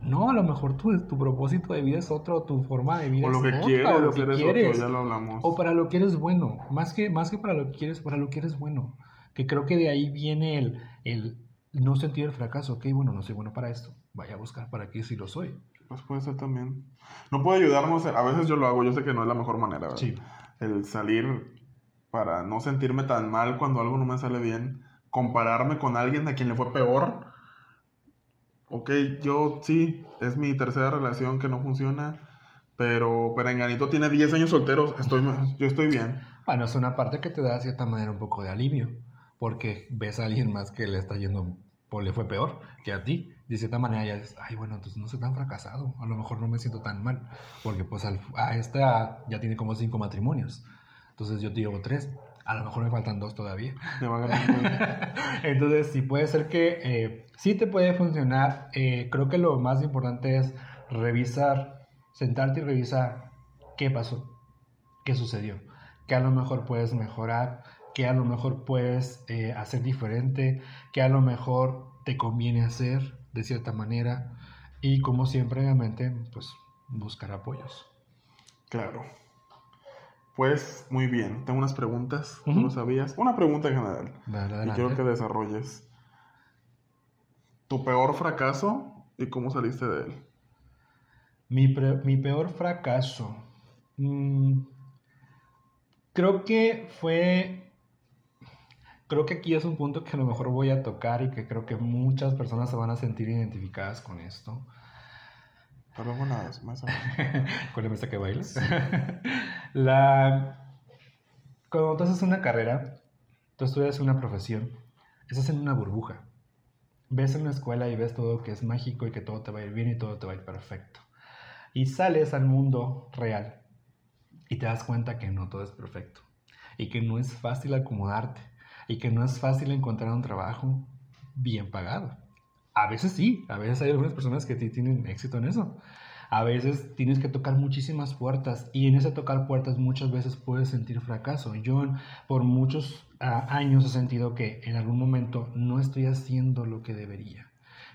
No, a lo mejor tu, tu propósito de vida es otro, tu forma de vida O lo es que otra, quieres o lo que es quieres. otro, ya lo hablamos. O para lo que eres bueno, más que, más que para lo que quieres, para lo que eres bueno. Que creo que de ahí viene el, el no sentir el fracaso. Ok, bueno, no soy bueno para esto. Vaya a buscar para qué si lo soy. Pues puede ser también. No puede ayudarnos, a veces yo lo hago, yo sé que no es la mejor manera, ¿verdad? Sí. El salir para no sentirme tan mal cuando algo no me sale bien, compararme con alguien a quien le fue peor. Ok, yo sí, es mi tercera relación que no funciona, pero Perenganito tiene 10 años solteros, estoy, yo estoy bien. Bueno, es una parte que te da de cierta manera un poco de alivio. Porque ves a alguien más que le está yendo, o le fue peor que a ti. De cierta manera ya dices, ay, bueno, entonces no soy tan fracasado. A lo mejor no me siento tan mal. Porque pues al- a esta ya tiene como cinco matrimonios. Entonces yo te llevo tres. A lo mejor me faltan dos todavía. Entonces, sí puede ser que eh, sí te puede funcionar. Eh, creo que lo más importante es revisar, sentarte y revisar qué pasó, qué sucedió, qué a lo mejor puedes mejorar, qué a lo mejor puedes eh, hacer diferente, qué a lo mejor te conviene hacer de cierta manera y como siempre, obviamente, pues buscar apoyos. Claro. Pues muy bien, tengo unas preguntas, ¿tú Ujú. lo sabías? Una pregunta en general. Dale, Y quiero que desarrolles tu peor fracaso y cómo saliste de él. Mi, mi peor fracaso. Mm, creo que fue. Creo que aquí es un punto que a lo mejor voy a tocar y que creo que muchas personas se van a sentir identificadas con esto. Pero bueno, es más con la mesa que bailas. la... Cuando tú haces una carrera, tú estudias una profesión, estás en una burbuja. Ves en una escuela y ves todo que es mágico y que todo te va a ir bien y todo te va a ir perfecto. Y sales al mundo real y te das cuenta que no todo es perfecto y que no es fácil acomodarte y que no es fácil encontrar un trabajo bien pagado. A veces sí, a veces hay algunas personas que tienen éxito en eso. A veces tienes que tocar muchísimas puertas y en ese tocar puertas muchas veces puedes sentir fracaso. Yo por muchos ah, años he sentido que en algún momento no estoy haciendo lo que debería.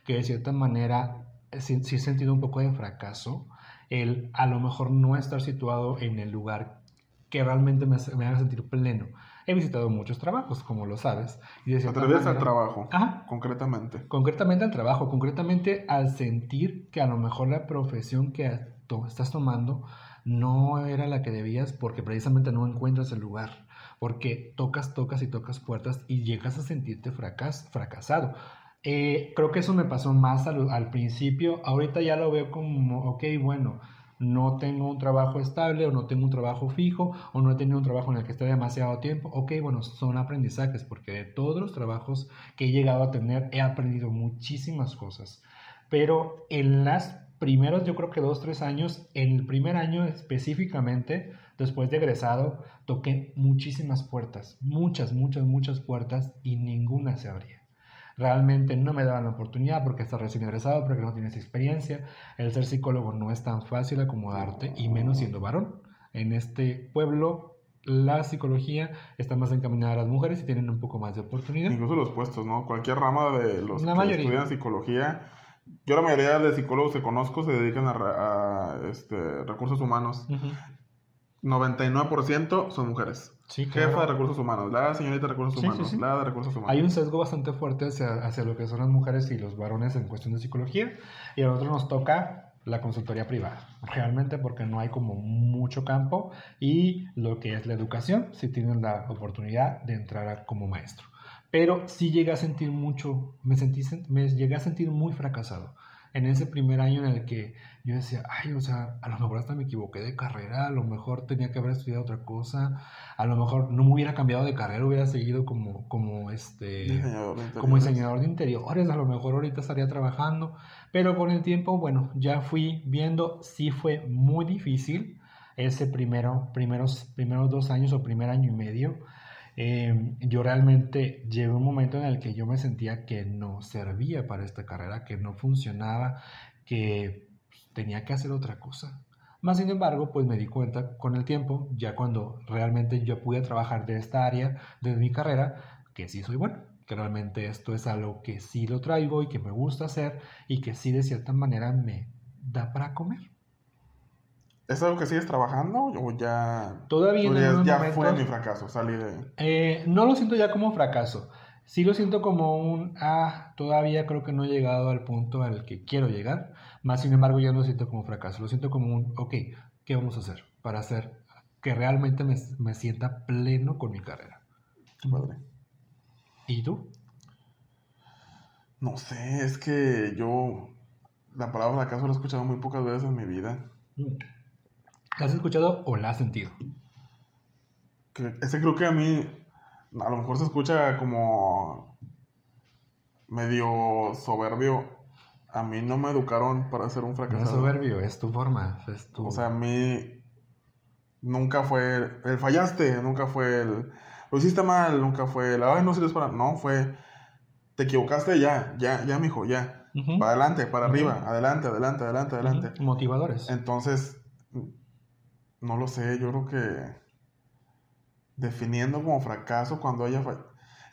Que de cierta manera sí, sí he sentido un poco de fracaso el a lo mejor no estar situado en el lugar que realmente me, haga sentir pleno. He visitado muchos trabajos, como lo sabes. Y de al trabajo, concretamente. Concretamente al trabajo, concretamente al sentir que a lo mejor la profesión que estás tomando no era la que debías porque precisamente no encuentras el lugar. Porque tocas, tocas y tocas puertas y llegas a sentirte fracas, fracasado. Eh, creo que eso me pasó más al, al, principio. Ahorita ya lo veo como, ok, bueno, no tengo un trabajo estable o no tengo un trabajo fijo o no he tenido un trabajo en el que esté demasiado tiempo. Ok, bueno, son aprendizajes porque de todos los trabajos que he llegado a tener he aprendido muchísimas cosas. Pero en las primeros, yo creo que dos, tres años, en el primer año específicamente, después de egresado, toqué muchísimas puertas, muchas, muchas, muchas puertas y ninguna se abría realmente no me daban la oportunidad porque estás recién egresado, porque no tienes experiencia. El ser psicólogo no es tan fácil acomodarte y menos siendo varón. En este pueblo la psicología está más encaminada a las mujeres y tienen un poco más de oportunidad. Incluso los puestos, ¿no? Cualquier rama de los que estudian psicología. Yo la mayoría de psicólogos que conozco se dedican a, este, recursos humanos. 99% son mujeres. Sí, Jefa de recursos humanos, la señorita de recursos humanos, la de recursos humanos. Hay un sesgo bastante fuerte hacia, hacia, lo que son las mujeres y los varones en cuestión de psicología. Y a nosotros nos toca la consultoría privada, realmente porque no hay como mucho campo. Y lo que es la educación, si tienen la oportunidad de entrar como maestro. Pero sí llegué a sentir mucho, me, sentí, me llegué a sentir muy fracasado en ese primer año en el que yo decía, ay, o sea, a lo mejor hasta me equivoqué de carrera, a lo mejor tenía que haber estudiado otra cosa, a lo mejor no me hubiera cambiado de carrera, hubiera seguido como, como este, como diseñador de interiores, a lo mejor ahorita estaría trabajando, pero con el tiempo, bueno, ya fui viendo, sí fue muy difícil ese primero, primeros, primeros dos años o primer año y medio, eh, yo realmente llegué un momento en el que yo me sentía que no servía para esta carrera, que no funcionaba, que tenía que hacer otra cosa. Más sin embargo, pues me di cuenta con el tiempo, ya cuando realmente yo pude trabajar de esta área de mi carrera, que sí soy bueno, que realmente esto es algo que sí lo traigo y que me gusta hacer y que sí de cierta manera me da para comer. ¿Es algo que sigues trabajando o ya... Todavía no. Ya fue mi fracaso, salí de... Eh, no lo siento ya como fracaso. Sí lo siento como un, ah, todavía creo que no he llegado al punto al que quiero llegar. Más sin embargo, ya no lo siento como fracaso. Lo siento como un, ok, ¿qué vamos a hacer para hacer que realmente me, me sienta pleno con mi carrera? Padre. ¿Y tú? No sé, es que yo la palabra fracaso la he escuchado muy pocas veces en mi vida. Mm. ¿La has escuchado o la has sentido? ese creo que a mí a lo mejor se escucha como medio soberbio. A mí no me educaron para ser un fracasado. No es soberbio, es tu forma. Es tu... O sea, a mí nunca fue el fallaste, nunca fue el lo hiciste mal, nunca fue el ay, no sirves para. No, fue te equivocaste ya, ya, ya, mijo, ya. Para adelante, para arriba, adelante, adelante, adelante, adelante. Motivadores. Entonces, no lo sé, yo creo que definiendo como fracaso cuando haya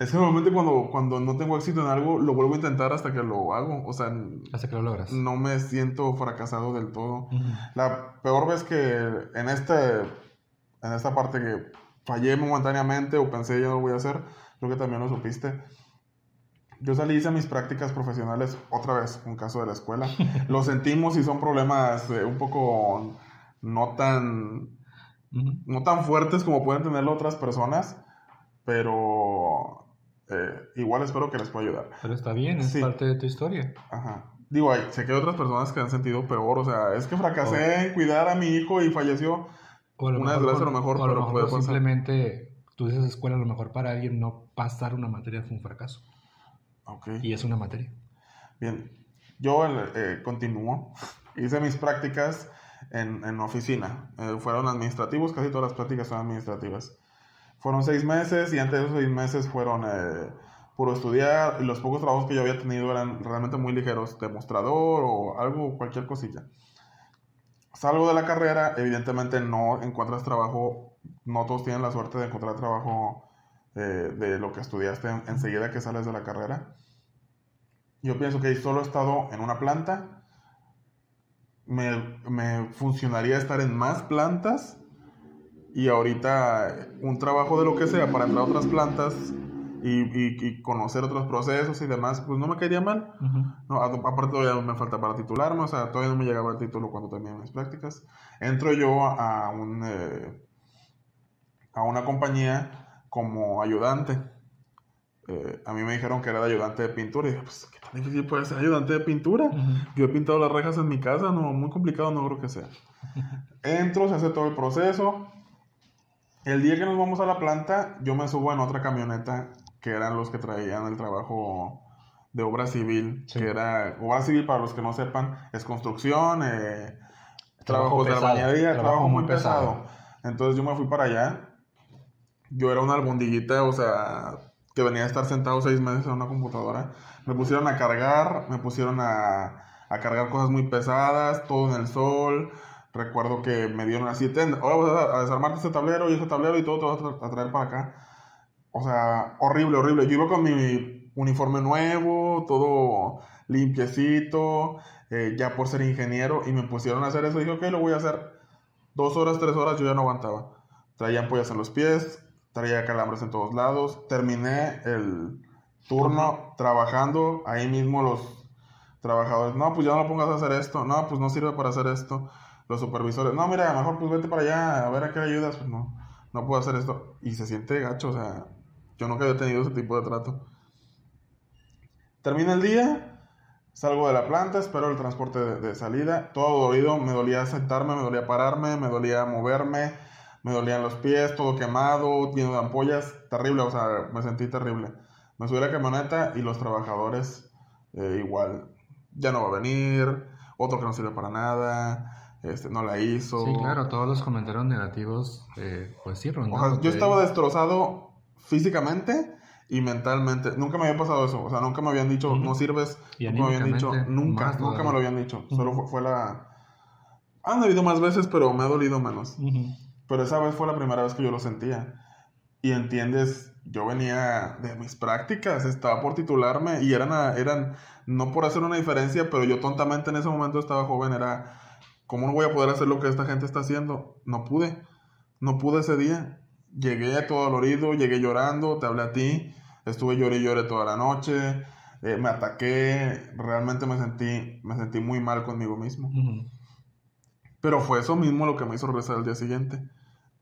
Es que normalmente cuando, cuando no tengo éxito en algo, lo vuelvo a intentar hasta que lo hago. O sea, hasta que lo logras. No me siento fracasado del todo. La peor vez que en, este, en esta parte que fallé momentáneamente o pensé ya no lo voy a hacer, creo que también lo supiste. Yo salí hice mis prácticas profesionales otra vez, un caso de la escuela. lo sentimos y son problemas eh, un poco no tan, no tan fuertes como pueden tenerlo otras personas, pero eh, igual espero que les pueda ayudar. Pero está bien, es parte de tu historia. Ajá. Digo, hay, sé que hay otras personas que han sentido peor, o sea, es que fracasé en cuidar a mi hijo y falleció. Una desgracia a lo mejor, pero puede simplemente tú dices escuela, a lo mejor para alguien no pasar una materia fue un fracaso. Ok. Y es una materia. Bien, yo eh, continúo. Hice mis prácticas en, en oficina. Eh, fueron administrativos, casi todas las prácticas son administrativas. Fueron seis meses y antes de esos seis meses fueron eh, puro estudiar. Y los pocos trabajos que yo había tenido eran realmente muy ligeros, demostrador o algo, cualquier cosilla. Salgo de la carrera, evidentemente no encuentras trabajo, no todos tienen la suerte de encontrar trabajo eh, de lo que estudiaste enseguida que sales de la carrera. Yo pienso que solo he estado en una planta. Me, me funcionaría estar en más plantas. Y ahorita un trabajo de lo que sea para entrar a otras plantas y, y, conocer otros procesos y demás, pues no me quedaría mal. no, aparte todavía me falta para titularme, o sea, todavía no me llegaba el título cuando terminé mis prácticas. Entro yo a, un, eh, a una compañía como ayudante. Eh, a mí me dijeron que era de ayudante de pintura y dije, pues, ¿qué tan difícil puede ser ayudante de pintura? Yo he pintado las rejas en mi casa, no, muy complicado no creo que sea. Entro, se hace todo el proceso. El día que nos vamos a la planta, yo me subo en otra camioneta que eran los que traían el trabajo de obra civil, que era, obra civil para los que no sepan, es construcción, eh, trabajo de bañería, trabajo, muy pesado. Entonces yo me fui para allá. Yo era una albondiguita, o sea, que venía a estar sentado seis meses en una computadora. Me pusieron a cargar, me pusieron a, a cargar cosas muy pesadas, todo en el sol. Recuerdo que me dieron así, ahora vas a desarmarte este tablero y ese tablero y todo te vas a traer para acá. O sea, horrible, horrible. Yo iba con mi uniforme nuevo, todo limpiecito, eh, ya por ser ingeniero, y me pusieron a hacer eso. Dije, ok, lo voy a hacer. Dos horas, tres horas, yo ya no aguantaba. Traía ampollas en los pies, traía calambres en todos lados. Terminé el turno trabajando, ahí mismo los trabajadores, no, pues ya no lo pongas a hacer esto, no, pues no sirve para hacer esto. Los supervisores, no, mira, mejor pues vete para allá, a ver a qué ayudas, pues no, no puedo hacer esto. Y se siente gacho, o sea, yo nunca había tenido ese tipo de trato. Termina el día, salgo de la planta, espero el transporte de, salida, todo dolido, me dolía sentarme, me dolía pararme, me dolía moverme, me dolían los pies, todo quemado, lleno de ampollas, terrible, o sea, me sentí terrible. Me subí a la camioneta y los trabajadores eh, igual, ya no va a venir, otro que no sirve para nada, este, no la hizo. Sí, claro, todos los comentarios negativos, eh, pues sí, o sea, yo estaba destrozado físicamente y mentalmente. Nunca me había pasado eso. O sea, nunca me habían dicho, no sirves. nunca me habían dicho, nunca, nunca me lo habían dicho. Solo fue, la. Han habido más veces, pero me ha dolido menos. Pero esa vez fue la primera vez que yo lo sentía. Y entiendes, yo venía de mis prácticas, estaba por titularme y eran, eran, no por hacer una diferencia, pero yo tontamente en ese momento estaba joven, era, ¿cómo no voy a poder hacer lo que esta gente está haciendo? No pude, no pude ese día. Llegué todo dolorido, llegué llorando, te hablé a ti, estuve lloré lloré toda la noche, eh, me ataqué, realmente me sentí, me sentí muy mal conmigo mismo. Pero fue eso mismo lo que me hizo regresar al día siguiente.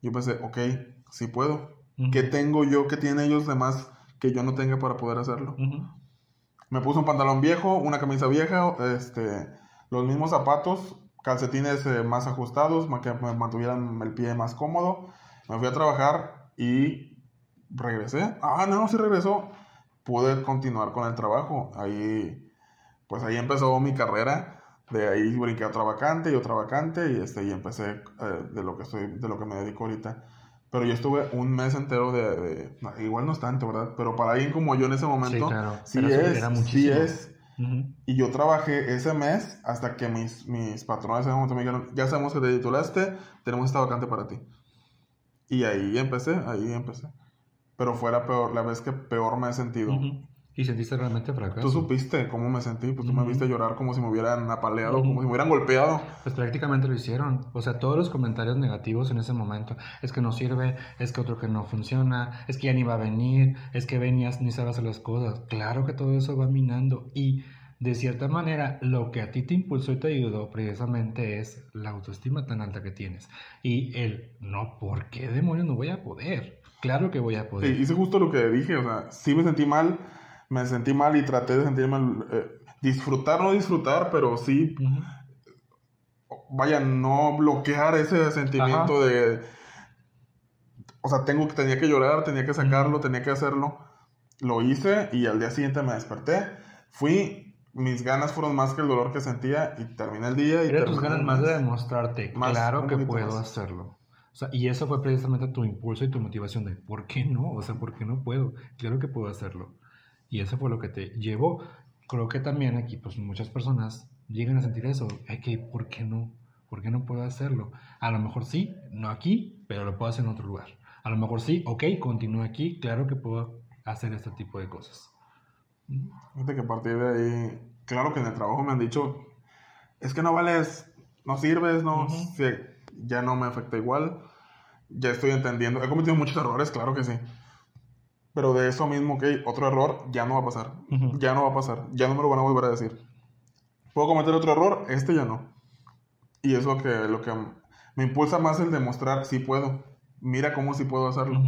Yo pensé, ok, sí puedo. ¿Qué tengo yo que tienen ellos de más que yo no tenga para poder hacerlo? Me puse un pantalón viejo, una camisa vieja, este, los mismos zapatos, calcetines eh, más ajustados, que me mantuvieran el pie más cómodo me fui a trabajar y regresé. Ah, no, sí regresó. Pude continuar con el trabajo. Ahí, pues ahí empezó mi carrera. De ahí brinqué a otra vacante y otra vacante y, este, y empecé eh, de, lo que estoy, de lo que me dedico ahorita. Pero yo estuve un mes entero de... igual no es tanto, ¿verdad? Pero para alguien como yo en ese momento, sí, es, sí es. Y yo trabajé ese mes hasta que mis, mis patrones en ese momento me dijeron, ya sabemos que te titulaste, tenemos esta vacante para ti. Y ahí empecé, ahí empecé. Pero fue la, peor, la vez que peor me he sentido. ¿Y sentiste realmente fracaso? Tú supiste cómo me sentí, pues tú me viste llorar como si me hubieran apaleado, como si me hubieran golpeado. Pues prácticamente lo hicieron. O sea, todos los comentarios negativos en ese momento. Es que no sirve, es que otro que no funciona, es que ya ni va a venir, es que venías ni sabes hacer las cosas. Claro que todo eso va minando. Y de cierta manera, lo que a ti te impulsó y te ayudó precisamente es la autoestima tan alta que tienes. Y el, no, ¿por qué demonios no voy a poder? Claro que voy a poder. hice justo lo que dije, o sea, sí me sentí mal, me sentí mal y traté de sentirme, eh, disfrutar, no disfrutar, pero sí, vaya, no bloquear ese sentimiento de o sea, tengo, tenía que llorar, tenía que sacarlo, tenía que hacerlo. Lo hice y al día siguiente me desperté. Fui, mis ganas fueron más que el dolor que sentía y terminé el día. Y Era tus ganas más de demostrarte, claro que puedo hacerlo. O sea, y eso fue precisamente tu impulso y tu motivación de, ¿por qué no? O sea, ¿por qué no puedo? Claro que puedo hacerlo. Y eso fue lo que te llevó. Creo que también aquí, pues muchas personas llegan a sentir eso. Hay que, ¿por qué no? ¿Por qué no puedo hacerlo? A lo mejor sí, no aquí, pero lo puedo hacer en otro lugar. A lo mejor sí, ok, continúo aquí, claro que puedo hacer este tipo de cosas. Fíjate que a partir de ahí, claro que en el trabajo me han dicho, es que no vales, no sirves, no, ya no me afecta igual, ya estoy entendiendo, he cometido muchos errores, claro que sí, pero de eso mismo, ok, otro error ya no va a pasar, ya no va a pasar, ya no me lo van a volver a decir. Puedo cometer otro error, este ya no. Y es lo que, lo que me impulsa más el demostrar si puedo. Mira cómo sí puedo hacerlo.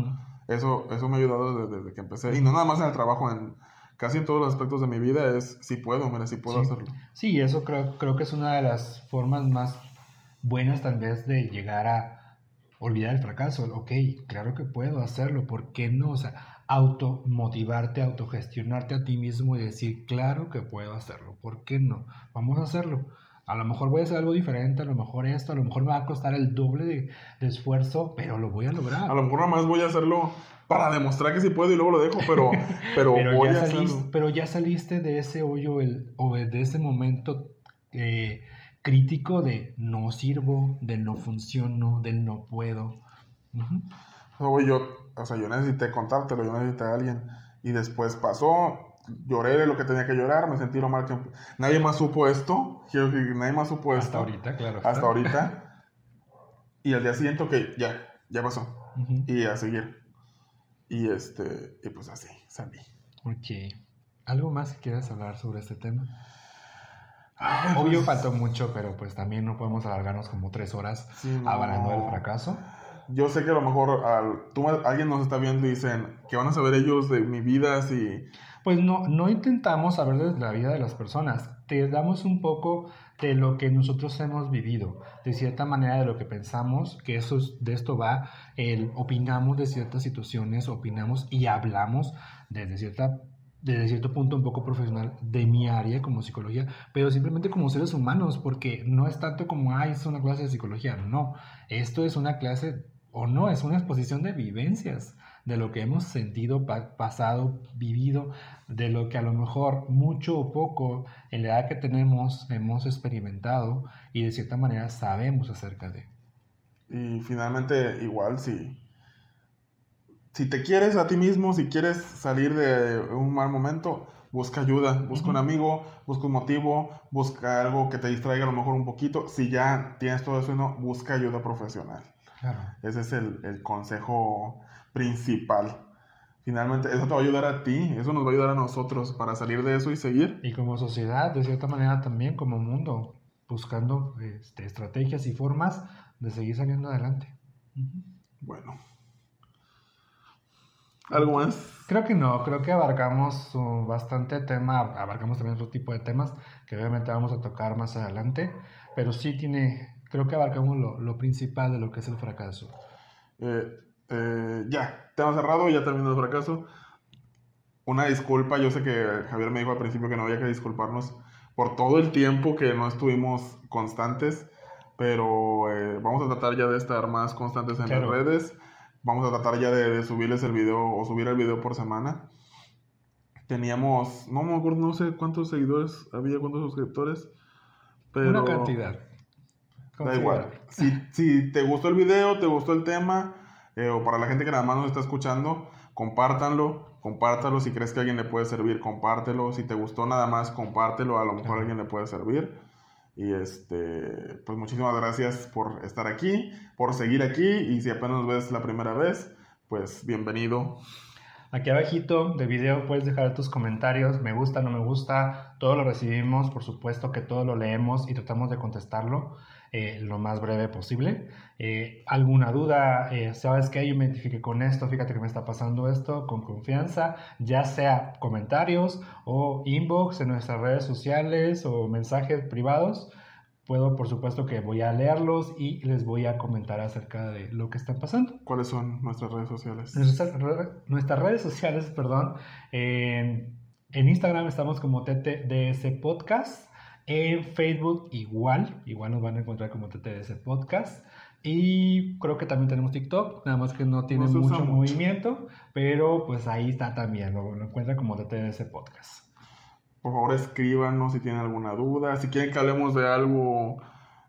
Eso, eso me ha ayudado desde, que empecé. Y no nada más en el trabajo, en casi en todos los aspectos de mi vida es si puedo, mira, si puedo hacerlo. Sí, eso creo, creo que es una de las formas más buenas tal vez de llegar a olvidar el fracaso. Ok, claro que puedo hacerlo, ¿por qué no? O sea, automotivarte, autogestionarte a ti mismo y decir, claro que puedo hacerlo, ¿por qué no? Vamos a hacerlo. A lo mejor voy a hacer algo diferente, a lo mejor esto, a lo mejor me va a costar el doble de, esfuerzo, pero lo voy a lograr. A lo mejor nada más voy a hacerlo para demostrar que sí puedo y luego lo dejo, pero, pero, voy ya a saliste, Pero ya saliste de ese hoyo el, o de ese momento eh, crítico de no sirvo, del no funciono, del no puedo. yo o sea, yo necesité contártelo, yo necesité a alguien. Y después pasó, lloré lo que tenía que llorar, me sentí lo mal que... Nadie más supo esto, quiero que nadie más supo esto. Hasta ahorita, claro. Hasta ahorita. Y al día siguiente, que ya, ya pasó. Y a seguir. Y este, y pues así, salí. Ok. ¿Algo más que quieras hablar sobre este tema? Obvio pues faltó mucho, pero pues también no podemos alargarnos como tres horas hablando del fracaso yo sé que a lo mejor al, tú, alguien nos está viendo y dicen, ¿qué van a saber ellos de mi vida si...? Pues no, no intentamos saber de la vida de las personas, te damos un poco de lo que nosotros hemos vivido, de cierta manera de lo que pensamos, que eso de esto va, el opinamos de ciertas situaciones, opinamos y hablamos desde cierta desde cierto punto un poco profesional de mi área como psicología, pero simplemente como seres humanos, porque no es tanto como, ay, es una clase de psicología, no, esto es una clase o no, es una exposición de vivencias, de lo que hemos sentido, pasado, vivido, de lo que a lo mejor mucho o poco en la edad que tenemos hemos experimentado y de cierta manera sabemos acerca de. Y finalmente, igual, si, si te quieres a ti mismo, si quieres salir de un mal momento, busca ayuda, busca un amigo, busca un motivo, busca algo que te distraiga a lo mejor un poquito. Si ya tienes todo eso, no, busca ayuda profesional. Ese es el, consejo principal. Finalmente, eso te va a ayudar a ti, eso nos va a ayudar a nosotros para salir de eso y seguir. Y como sociedad, de cierta manera también, como mundo, buscando este, estrategias y formas de seguir saliendo adelante. Bueno. ¿Algo más? Creo que no, creo que abarcamos bastante tema, abarcamos también otro tipo de temas que obviamente vamos a tocar más adelante, pero sí tiene creo que abarcamos lo, lo principal de lo que es el fracaso. Eh, eh, ya, tema cerrado, ya terminó el fracaso. Una disculpa, yo sé que Javier me dijo al principio que no había que disculparnos por todo el tiempo que no estuvimos constantes, pero eh, vamos a tratar ya de estar más constantes en las redes. Vamos a tratar ya de, subirles el video o subir el video por semana. Teníamos, no me acuerdo, no sé cuántos seguidores había, cuántos suscriptores. Pero... Una cantidad. Da igual. Si, si, te gustó el video, te gustó el tema, eh, o para la gente que nada más nos está escuchando, compártanlo, compártalo. Si crees que a alguien le puede servir, compártelo. Si te gustó nada más, compártelo. A lo mejor a alguien le puede servir. Y este, pues muchísimas gracias por estar aquí, por seguir aquí. Y si apenas ves la primera vez, pues bienvenido. Aquí abajito del video puedes dejar tus comentarios, me gusta, no me gusta, todo lo recibimos, por supuesto que todo lo leemos y tratamos de contestarlo. Eh, lo más breve posible. Eh, ¿Alguna duda? Eh, ¿Sabes que Yo me identifique con esto, fíjate que me está pasando esto, con confianza, ya sea comentarios o inbox en nuestras redes sociales o mensajes privados. Puedo, por supuesto, que voy a leerlos y les voy a comentar acerca de lo que está pasando. ¿Cuáles son nuestras redes sociales? Nuestras, redes sociales, perdón. en Instagram estamos como TTDS Podcast. En Facebook igual, igual nos van a encontrar como TTDS Podcast. Y creo que también tenemos TikTok, nada más que no tiene mucho, movimiento, pero pues ahí está también, lo, lo encuentran como TTDS Podcast. Por favor, escríbanos si tienen alguna duda, si quieren que hablemos de algo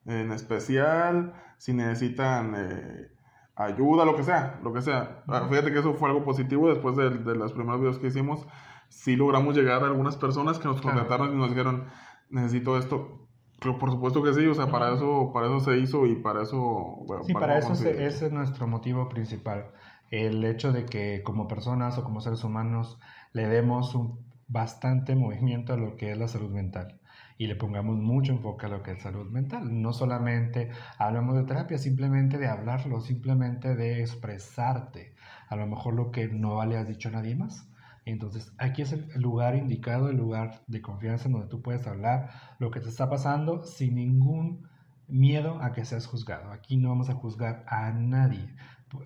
en especial, si necesitan eh, ayuda, lo que sea, lo que sea. Ah, fíjate que eso fue algo positivo después de, de los primeros videos que hicimos. Sí logramos llegar a algunas personas que nos contactaron y nos dijeron, necesito esto, por supuesto que sí, o sea, para eso, para eso se hizo y para eso... sí, para, eso ese es nuestro motivo principal. El hecho de que como personas o como seres humanos le demos un bastante movimiento a lo que es la salud mental y le pongamos mucho enfoque a lo que es salud mental. No solamente hablamos de terapia, simplemente de hablarlo, simplemente de expresarte. A lo mejor lo que no le has dicho a nadie más. Entonces, aquí es el lugar indicado, el lugar de confianza donde tú puedes hablar lo que te está pasando sin ningún miedo a que seas juzgado. Aquí no vamos a juzgar a nadie.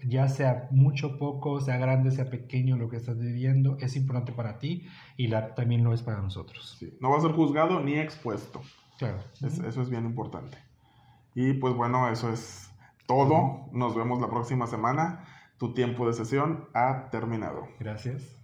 Ya sea mucho, poco, sea grande, sea pequeño lo que estás viviendo, es importante para ti y la, también lo es para nosotros. No va a ser juzgado ni expuesto. Claro. Eso es bien importante. Y pues bueno, eso es todo. Nos vemos la próxima semana. Tu tiempo de sesión ha terminado. Gracias.